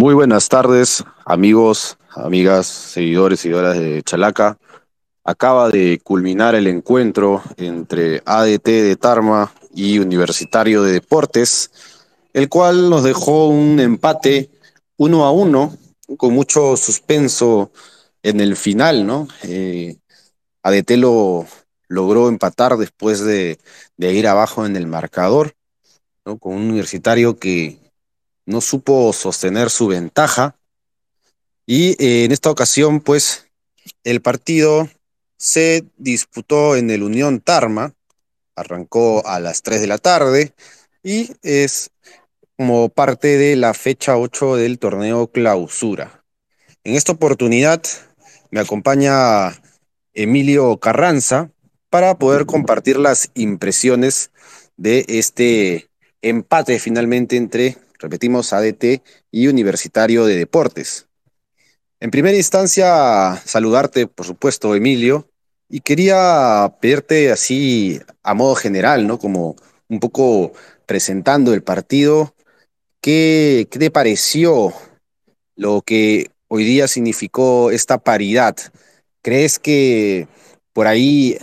Muy buenas tardes, amigos, amigas, seguidores, seguidoras de Chalaca. Acaba de culminar el encuentro entre ADT de Tarma y Universitario de Deportes, el cual nos dejó un empate uno a uno, con mucho suspenso en el final, ¿no? Eh, ADT lo logró empatar después de, de ir abajo en el marcador, ¿no? Con un universitario que no supo sostener su ventaja y eh, en esta ocasión pues el partido se disputó en el Unión Tarma, arrancó a las 3 de la tarde y es como parte de la fecha 8 del torneo clausura. En esta oportunidad me acompaña Emilio Carranza para poder compartir las impresiones de este empate finalmente entre repetimos, ADT y Universitario de Deportes. En primera instancia, saludarte, por supuesto, Emilio, y quería pedirte así a modo general, ¿no? Como un poco presentando el partido, ¿qué, qué te pareció lo que hoy día significó esta paridad? ¿Crees que por ahí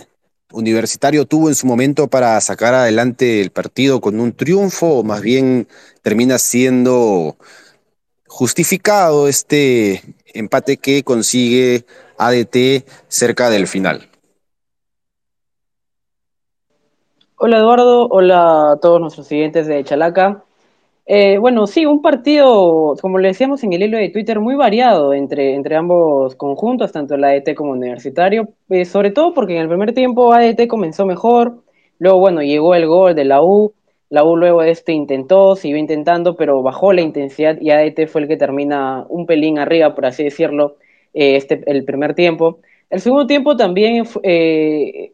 Universitario tuvo en su momento para sacar adelante el partido con un triunfo o más bien termina siendo justificado este empate que consigue ADT cerca del final? Hola Eduardo, hola a todos nuestros siguientes de Chalaca. Eh, bueno, sí, un partido, como le decíamos en el hilo de Twitter, muy variado entre, entre ambos conjuntos, tanto el ADT como Universitario, eh, sobre todo porque en el primer tiempo ADT comenzó mejor, luego, bueno, llegó el gol de la U, la U luego de este intentó, siguió intentando, pero bajó la intensidad y ADT fue el que termina un pelín arriba, por así decirlo, eh, este, el primer tiempo. El segundo tiempo también, eh,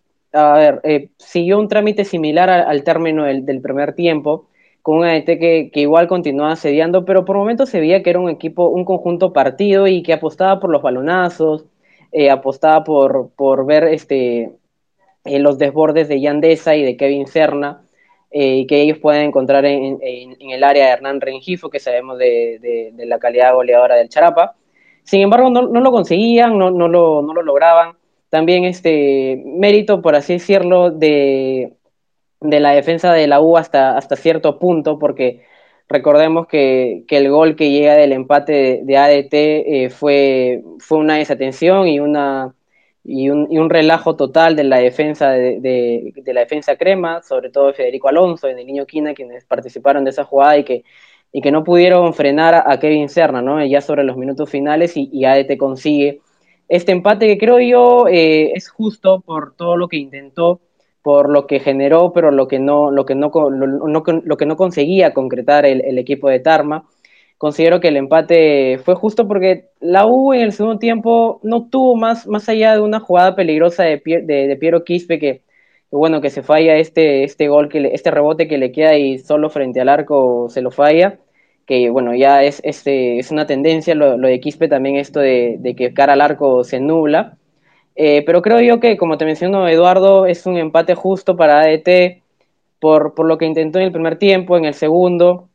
siguió un trámite similar al, término del primer tiempo con un ADT que, que, igual continuaba asediando, pero por momentos se veía que era un equipo, un conjunto partido y que apostaba por los balonazos, eh, apostaba por, por ver este, eh, los desbordes de Yandesa y de Kevin Serna, eh, y que ellos pueden encontrar en, en, en, el área de Hernán Rengifo, que sabemos de, de, de, la calidad goleadora del Charapa. Sin embargo, no, no lo conseguían, no, no, lo, no lo lograban. También este mérito, por así decirlo, de, de la defensa de la U hasta, hasta cierto punto, porque recordemos que, que el gol que llega del empate de, de ADT eh, fue, fue una desatención y, una, y, un, y un relajo total de la defensa de, de, de, la defensa crema, sobre todo Federico Alonso y de Niño Quina, quienes participaron de esa jugada y que, y que no pudieron frenar a, Kevin Serna, ¿no? ya sobre los minutos finales y, y ADT consigue este empate que creo yo eh, es justo por todo lo que intentó por lo que generó, pero lo que no, lo que no, lo, que no conseguía concretar el, equipo de Tarma. Considero que el empate fue justo porque la U en el segundo tiempo no tuvo más, más allá de una jugada peligrosa de, de, Piero Quispe que, bueno, que se falla este, este gol, que este rebote que le queda y solo frente al arco se lo falla, que bueno, ya es, este, es una tendencia lo, lo de Quispe también esto de, de que cara al arco se nubla eh, pero creo yo que, como te mencionó Eduardo, es un empate justo para ADT por, por, lo que intentó en el primer tiempo, en el segundo.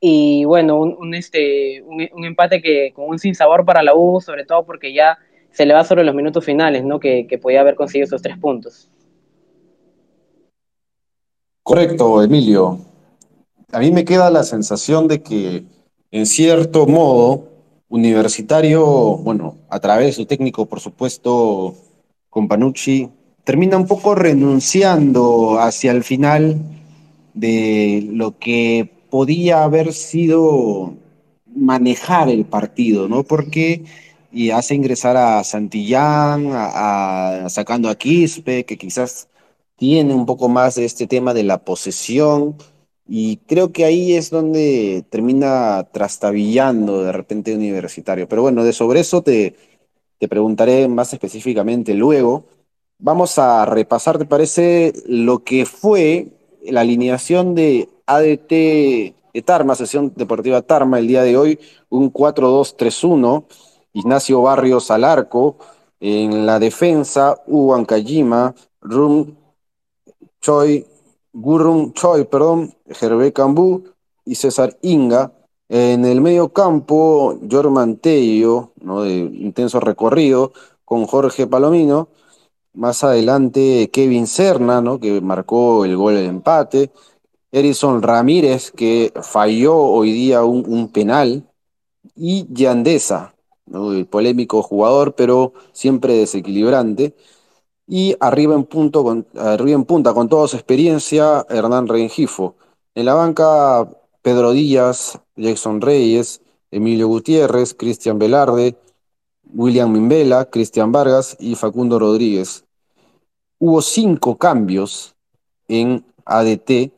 Y bueno, un, este, un, un, empate que con un sinsabor para la U, sobre todo porque ya se le va sobre los minutos finales, ¿no? Que, que podía haber conseguido esos tres puntos. Correcto, Emilio. A mí me queda la sensación de que, en cierto modo, Universitario, bueno, a través de su técnico, por supuesto, con Panucci, termina un poco renunciando hacia el final de lo que podía haber sido manejar el partido, ¿no? Porque y hace ingresar a Santillán, a, sacando a Quispe, que quizás tiene un poco más de este tema de la posesión, y creo que ahí es donde termina trastabillando de repente universitario. Pero bueno, de sobre eso te, te preguntaré más específicamente luego. Vamos a repasar, ¿te parece? Lo que fue la alineación de ADT Tarma, sesión deportiva Tarma, el día de hoy, un 4-2-3-1. Ignacio Barrios al arco. En la defensa, Hugo Ancayima, Rum Choi Gurrun Choi, perdón, Hervé Cambú y César Inga. En el medio campo, Jorman Tello, ¿no? de intenso recorrido, con Jorge Palomino. Más adelante, Kevin Serna, ¿no? que marcó el gol del empate. Erison Ramírez, que falló hoy día un, un penal. Y Yandesa, ¿no? el polémico jugador, pero siempre desequilibrante. Y arriba en, punto con, arriba en punta, con toda su experiencia, Hernán Rengifo. En la banca, Pedro Díaz, Jackson Reyes, Emilio Gutiérrez, Cristian Velarde, William Mimbela, Cristian Vargas y Facundo Rodríguez. Hubo cinco cambios en ADT.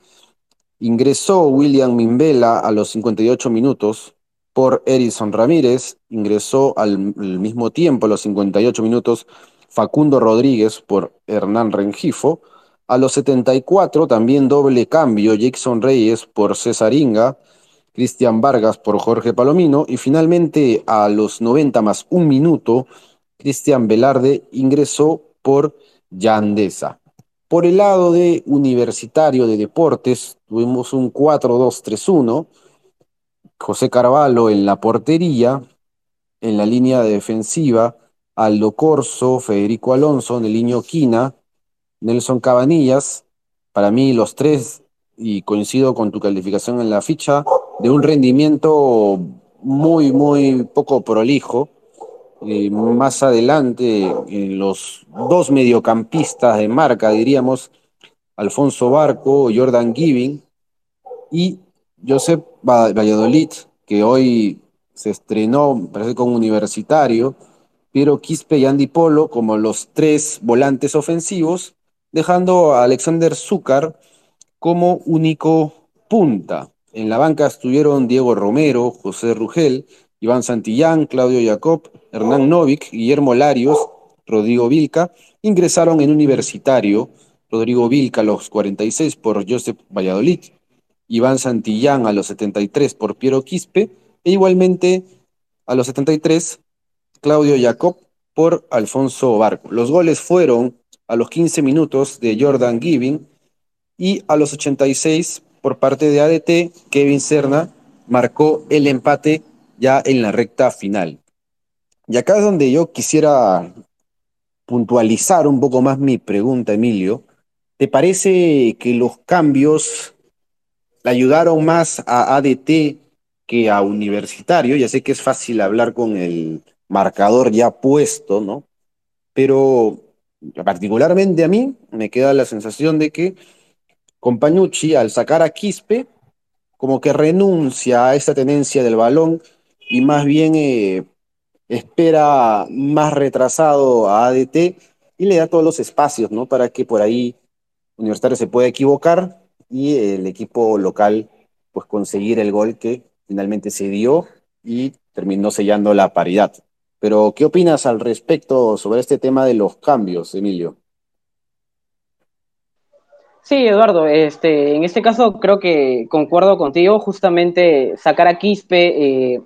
Ingresó William Mimbela a los 58 minutos por Erison Ramírez. Ingresó al, al mismo tiempo, a los 58 minutos, Facundo Rodríguez por Hernán Rengifo. A los 74 también doble cambio, Jackson Reyes por César Inga, Cristian Vargas por Jorge Palomino y finalmente a los 90 más un minuto, Cristian Velarde ingresó por Yandesa. Por el lado de Universitario de Deportes tuvimos un 4-2-3-1, José Carvalho en la portería, en la línea defensiva, Aldo Corso, Federico Alonso, Neliño Quina, Nelson Cabanillas, para mí los tres, y coincido con tu calificación en la ficha, de un rendimiento muy, muy poco prolijo. Eh, más adelante, los dos mediocampistas de marca, diríamos, Alfonso Barco, Jordan Giving y Josep Valladolid, que hoy se estrenó, parece como universitario, Piero Quispe y Andy Polo como los tres volantes ofensivos, dejando a Alexander Zúcar como único punta. En la banca estuvieron Diego Romero, José Rugel, Iván Santillán, Claudio Jacob, Hernán Novik, Guillermo Larios, Rodrigo Vilca. Ingresaron en universitario Rodrigo Vilca a los 46 por Joseph Valladolid, Iván Santillán a los 73 por Piero Quispe e igualmente a los 73 Claudio Jacob por Alfonso Barco. Los goles fueron a los 15 minutos de Jordan Giving y a los 86 por parte de ADT, Kevin Serna marcó el empate ya en la recta final. Y acá es donde yo quisiera puntualizar un poco más mi pregunta, Emilio. ¿Te parece que los cambios le ayudaron más a ADT que a Universitario? Ya sé que es fácil hablar con el marcador ya puesto, ¿no? Pero particularmente a mí me queda la sensación de que Compañucci, al sacar a Quispe, como que renuncia a esa tenencia del balón y más bien eh, espera más retrasado a ADT y le da todos los espacios, ¿no? Para que por ahí Universitario se pueda equivocar y el equipo local pues conseguir el gol que finalmente se dio y terminó sellando la paridad. Pero, ¿qué opinas al respecto sobre este tema de los cambios, Emilio? Sí, Eduardo, este, en este caso creo que concuerdo contigo, justamente sacar a Quispe, eh,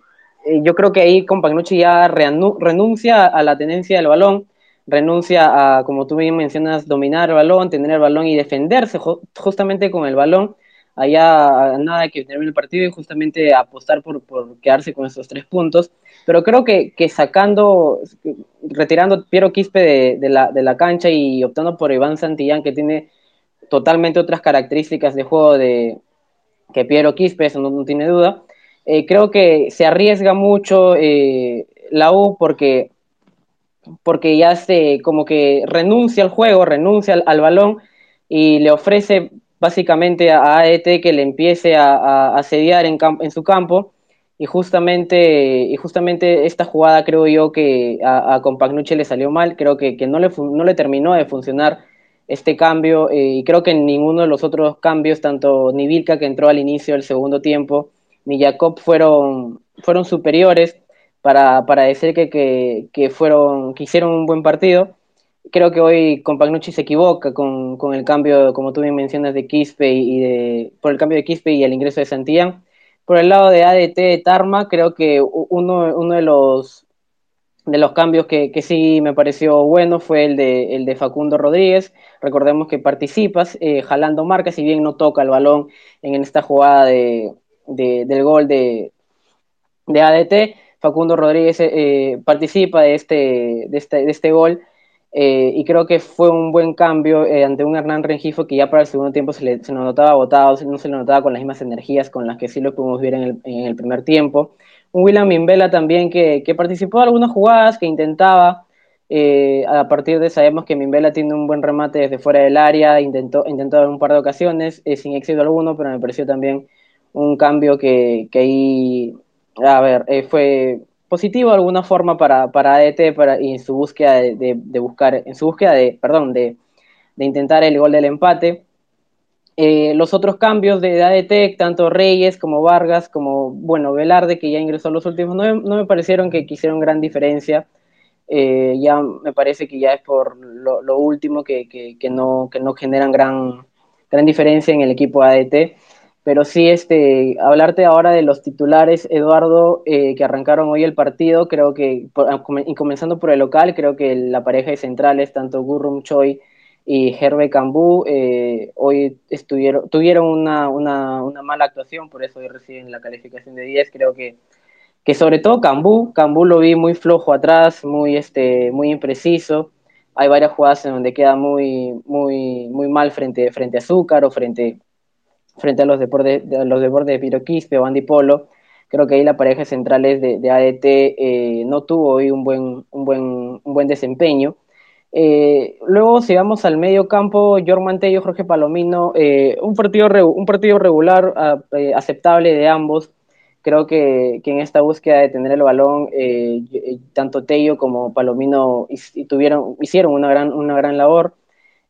eh, yo creo que ahí Compagnucci ya renuncia a la tenencia del balón, renuncia a, como tú bien mencionas, dominar el balón, tener el balón y defenderse justamente con el balón, allá nada que termine el partido y justamente apostar por, por quedarse con esos tres puntos. Pero creo que, que sacando, retirando Piero Quispe de, de, la, de la cancha y optando por Iván Santillán, que tiene totalmente otras características de juego de que Piero Quispe, eso no, no tiene duda. Eh, creo que se arriesga mucho eh, la U porque, porque ya se como que renuncia al juego, renuncia al, al balón y le ofrece básicamente a AET que le empiece a, a asediar en, en, su campo y justamente, y justamente esta jugada creo yo que a, Compagnucci le salió mal, creo que, que no, le, no le terminó de funcionar este cambio eh, y creo que en ninguno de los otros cambios, tanto ni Vilca que entró al inicio del segundo tiempo, ni Jacob fueron, fueron superiores para, para decir que, que, que, fueron, que hicieron un buen partido. Creo que hoy Compagnucci se equivoca con, con, el cambio, como tú bien mencionas, de Quispe y de, por el cambio de Quispe y el ingreso de Santillán. Por el lado de ADT de Tarma, creo que uno, uno de los de los cambios que, sí me pareció bueno fue el de, el de Facundo Rodríguez. Recordemos que participas eh, jalando marcas, si bien no toca el balón en esta jugada de, de, del gol de, de ADT. Facundo Rodríguez eh, participa de este, de este, de este gol eh, y creo que fue un buen cambio eh, ante un Hernán Rengifo que ya para el segundo tiempo se, le, se nos notaba agotado, no se le notaba con las mismas energías con las que sí lo pudimos ver en el, en el primer tiempo. Un William Mimbela también que, que participó en algunas jugadas, que intentaba, eh, a partir de sabemos que Mimbela tiene un buen remate desde fuera del área, intentó, intentó en un par de ocasiones, sin éxito alguno, pero me pareció también un cambio que, que ahí, a ver, fue positivo alguna forma para, para ADT para, y en su búsqueda de, buscar, en su búsqueda de, perdón, de, de intentar el gol del empate. Eh, los otros cambios de ADT, tanto Reyes como Vargas, como, bueno, Velarde, que ya ingresó los últimos, no, no me parecieron que quisieron gran diferencia. Eh, ya me parece que ya es por lo, último que, que, que, no, que no generan gran, gran diferencia en el equipo ADT. Pero sí, este, hablarte ahora de los titulares, Eduardo, eh, que arrancaron hoy el partido, creo que, por, y comenzando por el local, creo que la pareja de centrales, tanto Gurrum Choi y Herbe Cambú, eh, hoy estuvieron, tuvieron una, una, una, mala actuación, por eso hoy reciben la calificación de 10. Creo que, que sobre todo Cambú, Cambú lo vi muy flojo atrás, muy, este, muy impreciso. Hay varias jugadas en donde queda muy, muy, muy mal frente, frente a Azúcar o frente frente a los deportes, a los deportes de Piroquispe o Andipolo. Creo que ahí la pareja centrales de, de ADT eh, no tuvo hoy un buen, un buen, un buen desempeño. Eh, luego, si vamos al medio campo, Jorman Tello, Jorge Palomino, eh, un, partido un partido regular, a, eh, aceptable de ambos. Creo que, que, en esta búsqueda de tener el balón, tanto Tello como Palomino hicieron una gran, una gran labor.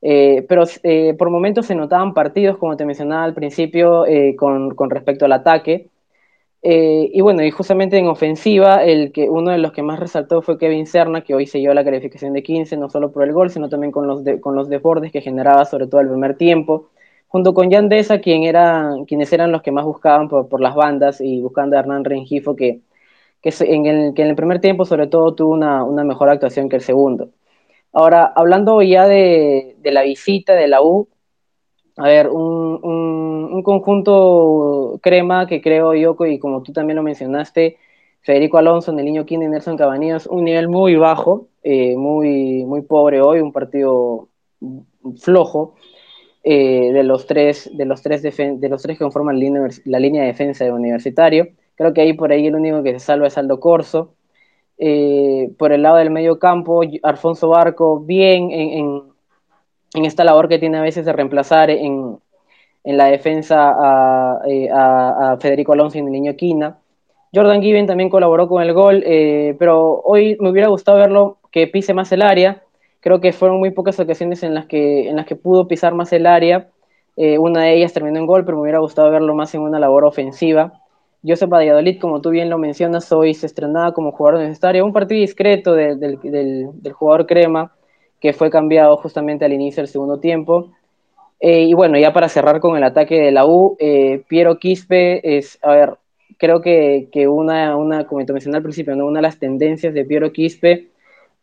Eh, pero eh, por momentos se notaban partidos, como te mencionaba al principio, eh, con, con, respecto al ataque. y bueno, y justamente en ofensiva, el que, uno de los que más resaltó fue Kevin Serna, que hoy se llevó la calificación de 15, no solo por el gol, sino también con los, de, con los desbordes que generaba, sobre todo el primer tiempo, junto con Jan Deza, quien era, quienes eran los que más buscaban por, por las bandas y buscando a Hernán Rengifo, que, que, en el, que en el primer tiempo sobre todo tuvo una, una mejor actuación que el segundo. Ahora, hablando ya de, de, la visita de la U, a ver, un, un, un, conjunto crema que creo yo, y como tú también lo mencionaste, Federico Alonso, Neliño Quinn y Nelson Cabanillas, un nivel muy bajo, eh, muy, muy pobre hoy, un partido flojo eh, de, los tres, de, los tres de los tres que conforman la línea, la línea de defensa de Universitario. Creo que ahí por ahí el único que se salva es Aldo Corso. Eh, por el lado del medio campo, Alfonso Barco bien en, en, esta labor que tiene a veces de reemplazar en, en la defensa a, eh, a, a, Federico Alonso y el niño Quina. Jordan Given también colaboró con el gol, eh, pero hoy me hubiera gustado verlo que pise más el área. Creo que fueron muy pocas ocasiones en las que, en las que pudo pisar más el área. Eh, una de ellas terminó en gol, pero me hubiera gustado verlo más en una labor ofensiva. Joseph Valladolid, como tú bien lo mencionas, hoy se estrenaba como jugador necesario. Un partido discreto de, de, del, jugador Crema, que fue cambiado justamente al inicio del segundo tiempo. Eh, y bueno, ya para cerrar con el ataque de la U, eh, Piero Quispe es, a ver, creo que, una, una, como te mencioné al principio, ¿no? una de las tendencias de Piero Quispe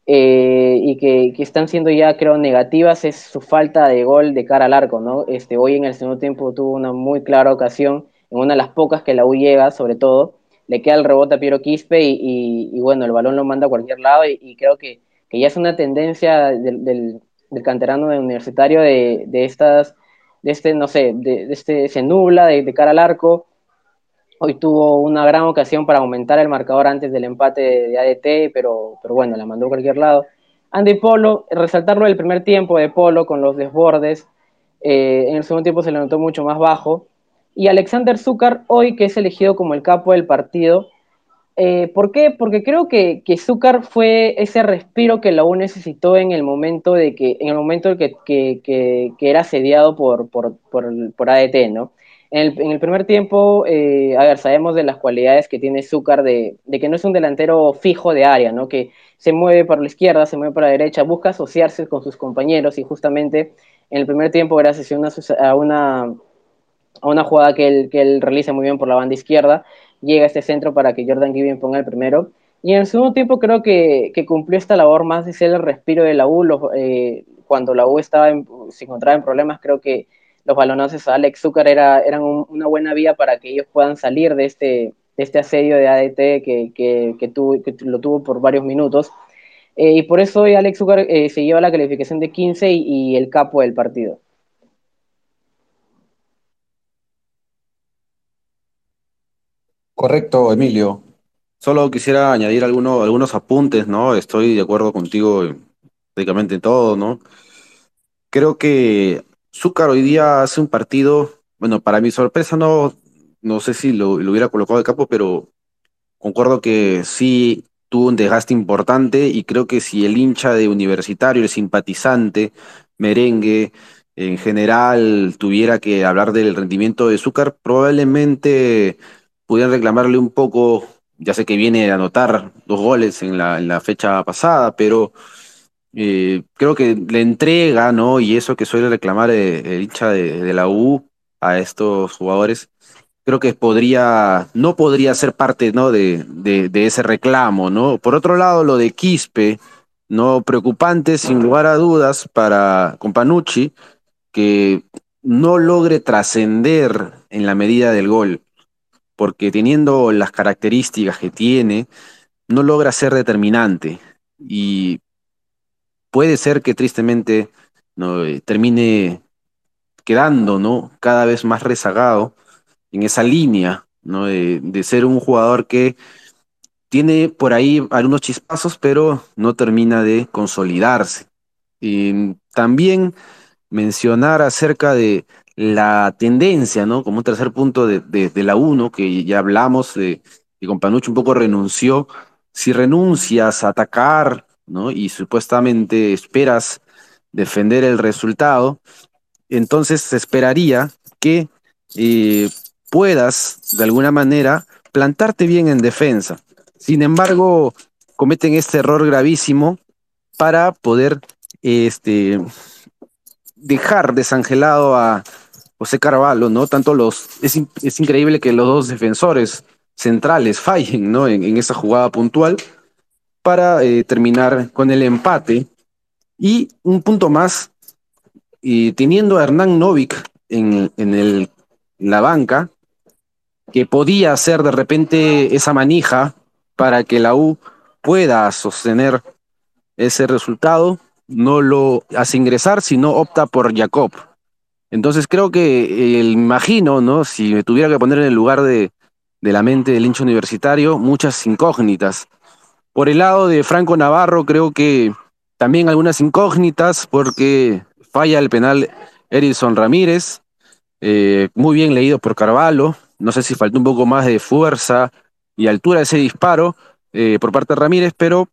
eh, y que, que, están siendo ya, creo, negativas es su falta de gol de cara al arco, ¿no? Este, hoy en el segundo tiempo tuvo una muy clara ocasión en una de las pocas que la U llega, sobre todo, le queda el rebote a Piero Quispe y, bueno, el balón lo manda a cualquier lado y, creo que, ya es una tendencia del, del, del canterano universitario de, estas, de este, no sé, de, este, se nubla de, cara al arco. Hoy tuvo una gran ocasión para aumentar el marcador antes del empate de ADT, pero, pero bueno, la mandó a cualquier lado. Andy Polo, resaltarlo del primer tiempo de Polo con los desbordes, eh, en el segundo tiempo se le notó mucho más bajo, y Alexander Zúcar hoy que es elegido como el capo del partido. Eh, ¿Por qué? Porque creo que, que Zúcar fue ese respiro que la U necesitó en el momento de que, en el momento que, que, que, era sediado por, por, por, ADT, ¿no? En el, primer tiempo, eh, a ver, sabemos de las cualidades que tiene Zúcar de, que no es un delantero fijo de área, ¿no? Que se mueve para la izquierda, se mueve para la derecha, busca asociarse con sus compañeros y justamente en el primer tiempo, gracias a una a una jugada que él, que él realiza muy bien por la banda izquierda, llega a este centro para que Jordan Gibbon ponga el primero. Y en el segundo tiempo creo que, que cumplió esta labor más de ser el respiro de la U. Eh, cuando la U estaba en, se encontraba en problemas, creo que los balonazos a Alex Zúcar era, eran un, una buena vía para que ellos puedan salir de este, este asedio de ADT que, que, que, lo tuvo por varios minutos. Eh, y por eso Alex Zucker eh, se lleva la calificación de 15 y, y, el capo del partido. Correcto, Emilio. Solo quisiera añadir algunos, algunos apuntes, ¿no? Estoy de acuerdo contigo en prácticamente todo, ¿no? Creo que Zúcar hoy día hace un partido, bueno, para mi sorpresa no, no sé si lo, lo hubiera colocado de capo, pero concuerdo que sí tuvo un desgaste importante y creo que si el hincha de Universitario, el simpatizante, merengue, en general tuviera que hablar del rendimiento de Zúcar, probablemente pudieran reclamarle un poco, ya sé que viene a anotar dos goles en la, la fecha pasada, pero eh, creo que le entrega, ¿no? Y eso que suele reclamar eh, el hincha de, de la U a estos jugadores creo que podría, no podría ser parte ¿no? de, de, de, ese reclamo, ¿no? Por otro lado, lo de Quispe, ¿no? Preocupante, sin lugar a dudas, para Companucci, que no logre trascender en la medida del gol, porque teniendo las características que tiene, no logra ser determinante. Y puede ser que tristemente ¿no? termine quedando, ¿no? Cada vez más rezagado en esa línea, ¿no? De, de, ser un jugador que tiene por ahí algunos chispazos, pero no termina de consolidarse. Y también mencionar acerca de la tendencia, ¿no? Como un tercer punto de, de, la 1, que ya hablamos, de, que Companucho un poco renunció. Si renuncias a atacar, ¿no? Y supuestamente esperas defender el resultado, entonces se esperaría que eh, puedas, de alguna manera, plantarte bien en defensa. Sin embargo, cometen este error gravísimo para poder este, dejar desangelado a José Carvalho, ¿no? Tanto los. Es, es increíble que los dos defensores centrales fallen, ¿no? En, en esa jugada puntual para eh, terminar con el empate. Y un punto más, y teniendo a Hernán Novik en, en el, la banca, que podía hacer de repente esa manija para que la U pueda sostener ese resultado, no lo hace ingresar, sino opta por Jacob. Entonces creo que eh, imagino, ¿no? Si me tuviera que poner en el lugar de, la mente del hincha universitario, muchas incógnitas. Por el lado de Franco Navarro, creo que también algunas incógnitas, porque falla el penal Erison Ramírez, eh, muy bien leído por Carvalho, no sé si faltó un poco más de fuerza y altura de ese disparo eh, por parte de Ramírez, pero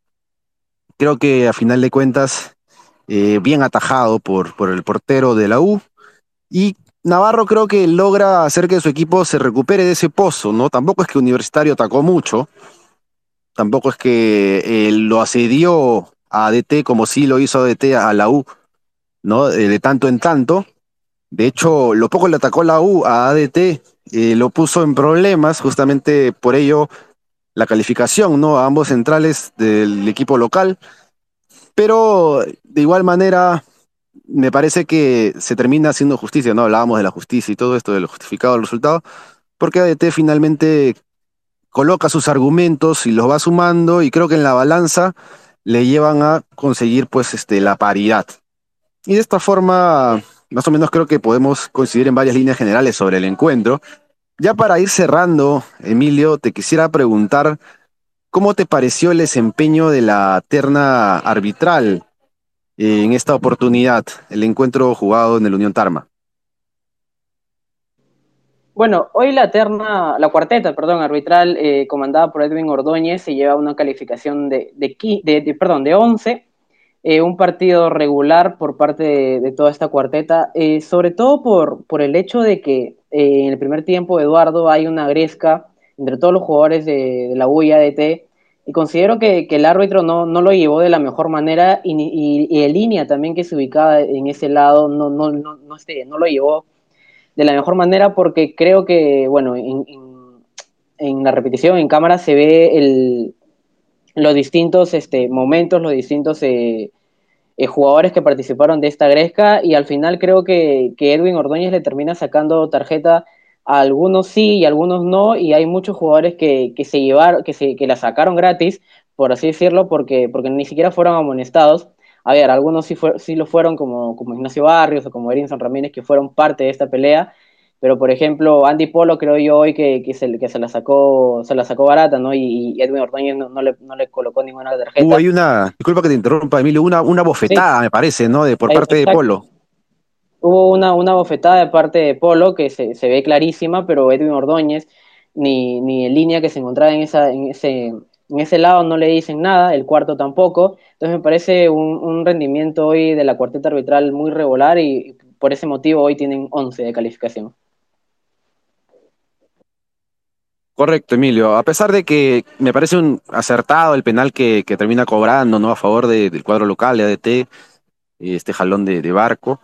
creo que a final de cuentas, bien atajado por, por el portero de la U. Y Navarro creo que logra hacer que su equipo se recupere de ese pozo, ¿no? Tampoco es que Universitario atacó mucho, tampoco es que eh, lo asedió a DT como sí lo hizo DT a la U, ¿no? Eh, de tanto en tanto. De hecho, lo poco le atacó la U a ADT eh, lo puso en problemas, justamente por ello la calificación, ¿no? A ambos centrales del equipo local. Pero de igual manera, me parece que se termina haciendo justicia, ¿no? Hablábamos de la justicia y todo esto, de lo justificado del resultado, porque ADT finalmente coloca sus argumentos y los va sumando y creo que en la balanza le llevan a conseguir pues este, la paridad. Y de esta forma, más o menos creo que podemos coincidir en varias líneas generales sobre el encuentro. Ya para ir cerrando, Emilio, te quisiera preguntar cómo te pareció el desempeño de la terna arbitral en esta oportunidad, el encuentro jugado en el Unión Tarma. Bueno, hoy la terna, la cuarteta, perdón, arbitral eh, comandada por Edwin Ordóñez se lleva una calificación de, de, de, de perdón, de 11 eh, un partido regular por parte de, toda esta cuarteta, eh, sobre todo por, por, el hecho de que eh, en el primer tiempo, Eduardo, hay una gresca entre todos los jugadores de, la U y considero que, el árbitro no, no, lo llevó de la mejor manera, y, y, el línea también que se ubicaba en ese lado no, no, no, no, este, no lo llevó de la mejor manera, porque creo que, bueno, en, en, la repetición, en cámara, se ve el, los distintos este, momentos, los distintos eh, eh, jugadores que participaron de esta gresca y al final creo que, Edwin Ordóñez le termina sacando tarjeta algunos sí y algunos no, y hay muchos jugadores que, que se llevaron, que, se, que la sacaron gratis, por así decirlo, porque, porque ni siquiera fueron amonestados. A ver, algunos sí, fue, sí lo fueron, como, como Ignacio Barrios o como Erinson Ramírez, que fueron parte de esta pelea, pero por ejemplo, Andy Polo creo yo hoy que, que, se, que se, la sacó se la sacó barata, ¿no? Y, y Edwin Ordóñez no, no, le, no, le, colocó ninguna tarjeta. Hubo hay una, disculpa que te interrumpa, Emilio, una, una bofetada, sí. me parece, ¿no? De, por parte Exacto. de Polo. Hubo una, una bofetada de parte de Polo que se, se ve clarísima, pero Edwin Ordóñez, ni, ni en línea que se encontraba en, esa, en, ese, en ese lado, no le dicen nada, el cuarto tampoco. Entonces me parece un, un rendimiento hoy de la cuarteta arbitral muy regular y por ese motivo hoy tienen 11 de calificación. Correcto, Emilio. A pesar de que me parece un acertado el penal que, que termina cobrando ¿no? a favor de, del cuadro local de ADT, este jalón de, de barco.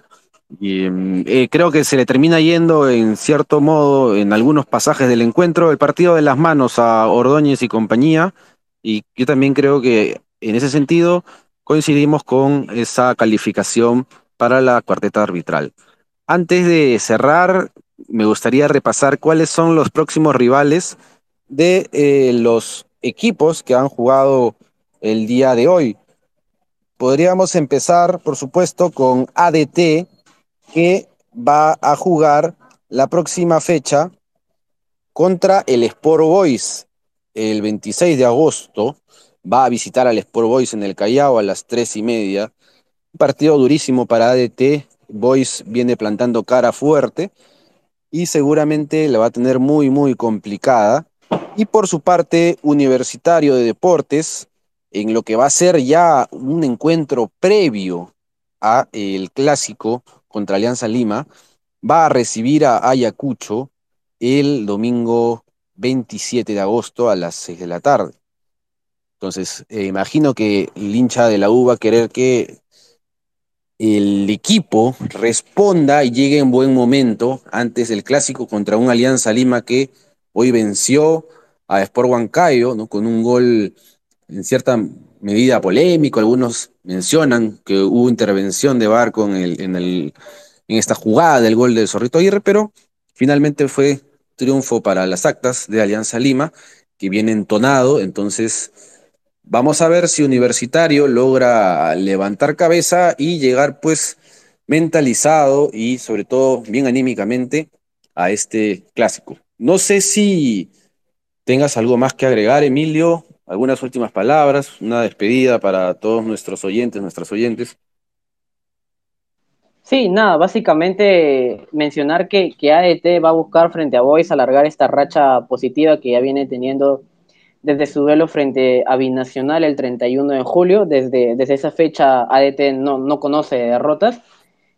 Y eh, creo que se le termina yendo en cierto modo en algunos pasajes del encuentro el partido de las manos a Ordóñez y compañía. Y yo también creo que en ese sentido coincidimos con esa calificación para la cuarteta arbitral. Antes de cerrar, me gustaría repasar cuáles son los próximos rivales de eh, los equipos que han jugado el día de hoy. Podríamos empezar, por supuesto, con ADT, que va a jugar la próxima fecha contra el Sport Boys el 26 de agosto. Va a visitar al Sport Boys en el Callao a las tres y media. Un partido durísimo para ADT. Boys viene plantando cara fuerte y seguramente la va a tener muy, muy complicada. Y por su parte, Universitario de Deportes, en lo que va a ser ya un encuentro previo a el clásico contra Alianza Lima, va a recibir a Ayacucho el domingo 27 de agosto a las 6 de la tarde. Entonces, eh, imagino que el hincha de la U va a querer que el equipo responda y llegue en buen momento antes del clásico contra un Alianza Lima que hoy venció a Sport Huancayo ¿no? con un gol en cierta medida polémico. Algunos mencionan que hubo intervención de Barco en, el, en, el, en esta jugada del gol de Zorrito Aguirre, pero finalmente fue triunfo para las actas de Alianza Lima, que viene entonado, entonces Vamos a ver si Universitario logra levantar cabeza y llegar pues mentalizado y sobre todo bien anímicamente a este clásico. No sé si tengas algo más que agregar, Emilio, algunas últimas palabras, una despedida para todos nuestros oyentes, nuestras oyentes. Sí, nada, básicamente mencionar que, que ADT va a buscar frente a Boys alargar esta racha positiva que ya viene teniendo desde su duelo frente a Binacional el 31 de julio. Desde, desde esa fecha ADT no, no conoce derrotas.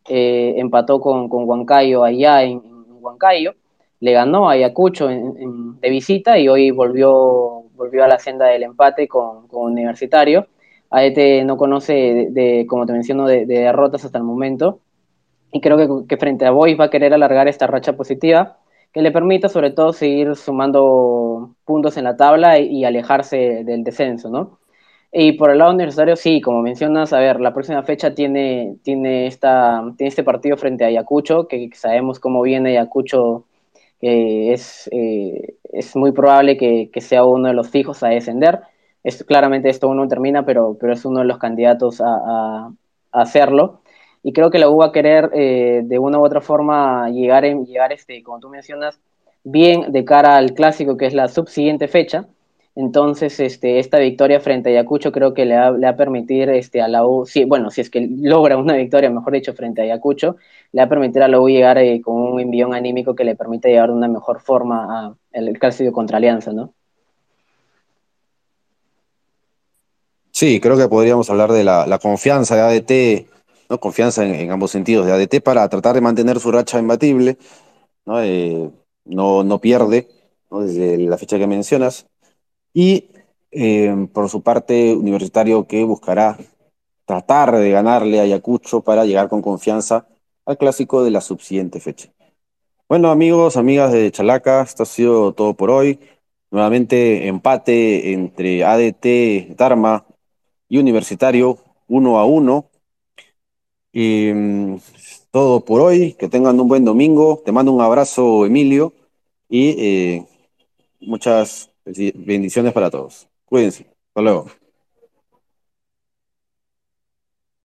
Eh, empató con, con, Huancayo allá en, en, Huancayo. Le ganó a Ayacucho en, de visita y hoy volvió, volvió a la senda del empate con, con Universitario. ADT no conoce, de, de, como te menciono, de, de, derrotas hasta el momento. Y creo que, que frente a Boys va a querer alargar esta racha positiva que le permita sobre todo seguir sumando puntos en la tabla y, y alejarse del descenso, ¿no? Y por el lado universitario, sí, como mencionas, a ver, la próxima fecha tiene, tiene, esta, tiene este partido frente a Ayacucho, que sabemos cómo viene Ayacucho, que es, eh, es muy probable que, que, sea uno de los fijos a descender. Es, claramente esto uno termina, pero, pero es uno de los candidatos a, a, a hacerlo y creo que la U va a querer eh, de una u otra forma llegar, en, llegar este, como tú mencionas, bien de cara al clásico que es la subsiguiente fecha. Entonces, este, esta victoria frente a Ayacucho creo que le va, a permitir este, a la U, sí, bueno, si es que logra una victoria, mejor dicho, frente a Ayacucho, le va a permitir a la U llegar eh, con un envión anímico que le permite llegar de una mejor forma al clásico contra Alianza, ¿no? Sí, creo que podríamos hablar de la, confianza de ADT ¿no? confianza en, en, ambos sentidos de ADT para tratar de mantener su racha imbatible, no, eh, no, no, pierde ¿no? desde la fecha que mencionas, y eh, por su parte Universitario que buscará tratar de ganarle a Ayacucho para llegar con confianza al clásico de la subsiguiente fecha. Bueno amigos, amigas de Chalaca, esto ha sido todo por hoy. Nuevamente empate entre ADT, Dharma y Universitario, uno a uno. Y todo por hoy, que tengan un buen domingo. Te mando un abrazo, Emilio, y eh, muchas bendiciones para todos. Cuídense. Hasta luego.